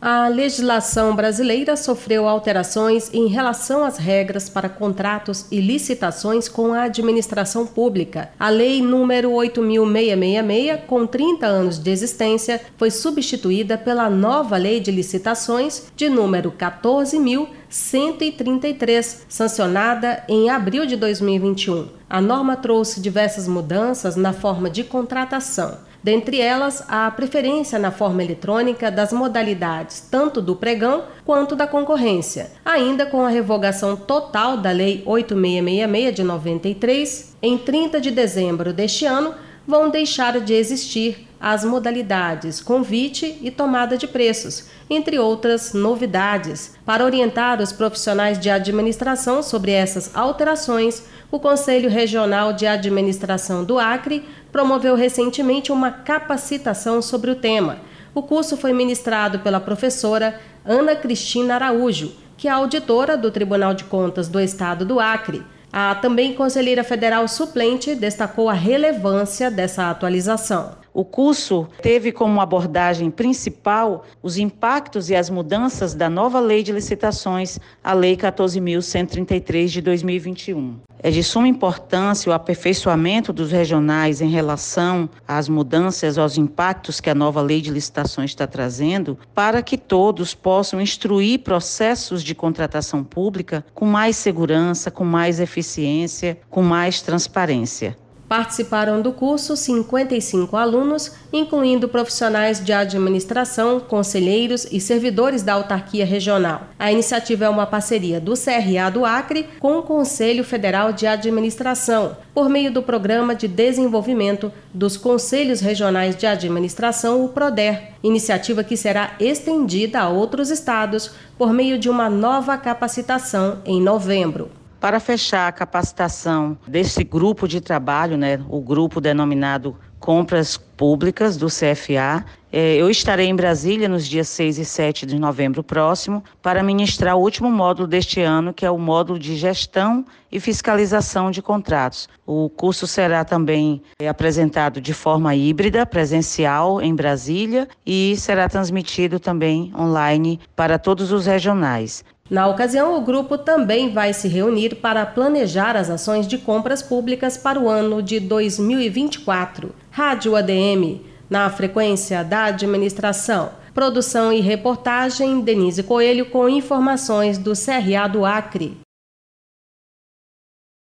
A legislação brasileira sofreu alterações em relação às regras para contratos e licitações com a administração pública. A Lei número 8666, com 30 anos de existência, foi substituída pela nova Lei de Licitações de número 14133, sancionada em abril de 2021. A norma trouxe diversas mudanças na forma de contratação dentre elas a preferência na forma eletrônica das modalidades tanto do pregão quanto da concorrência, ainda com a revogação total da Lei 8666 de 93, em 30 de dezembro deste ano, vão deixar de existir as modalidades convite e tomada de preços, entre outras novidades. Para orientar os profissionais de administração sobre essas alterações, o Conselho Regional de Administração do Acre promoveu recentemente uma capacitação sobre o tema. O curso foi ministrado pela professora Ana Cristina Araújo, que é auditora do Tribunal de Contas do Estado do Acre. A também conselheira federal suplente destacou a relevância dessa atualização. O curso teve como abordagem principal os impactos e as mudanças da nova Lei de Licitações, a Lei 14.133 de 2021. É de suma importância o aperfeiçoamento dos regionais em relação às mudanças, aos impactos que a nova Lei de Licitações está trazendo, para que todos possam instruir processos de contratação pública com mais segurança, com mais eficiência, com mais transparência. Participaram do curso 55 alunos, incluindo profissionais de administração, conselheiros e servidores da autarquia regional. A iniciativa é uma parceria do CRA do Acre com o Conselho Federal de Administração, por meio do Programa de Desenvolvimento dos Conselhos Regionais de Administração, o PRODER, iniciativa que será estendida a outros estados por meio de uma nova capacitação em novembro. Para fechar a capacitação desse grupo de trabalho, né, o grupo denominado Compras Públicas do CFA, é, eu estarei em Brasília nos dias 6 e 7 de novembro próximo para ministrar o último módulo deste ano, que é o módulo de gestão e fiscalização de contratos. O curso será também é, apresentado de forma híbrida, presencial em Brasília e será transmitido também online para todos os regionais. Na ocasião, o grupo também vai se reunir para planejar as ações de compras públicas para o ano de 2024. Rádio ADM, na frequência da administração. Produção e reportagem: Denise Coelho, com informações do CRA do Acre.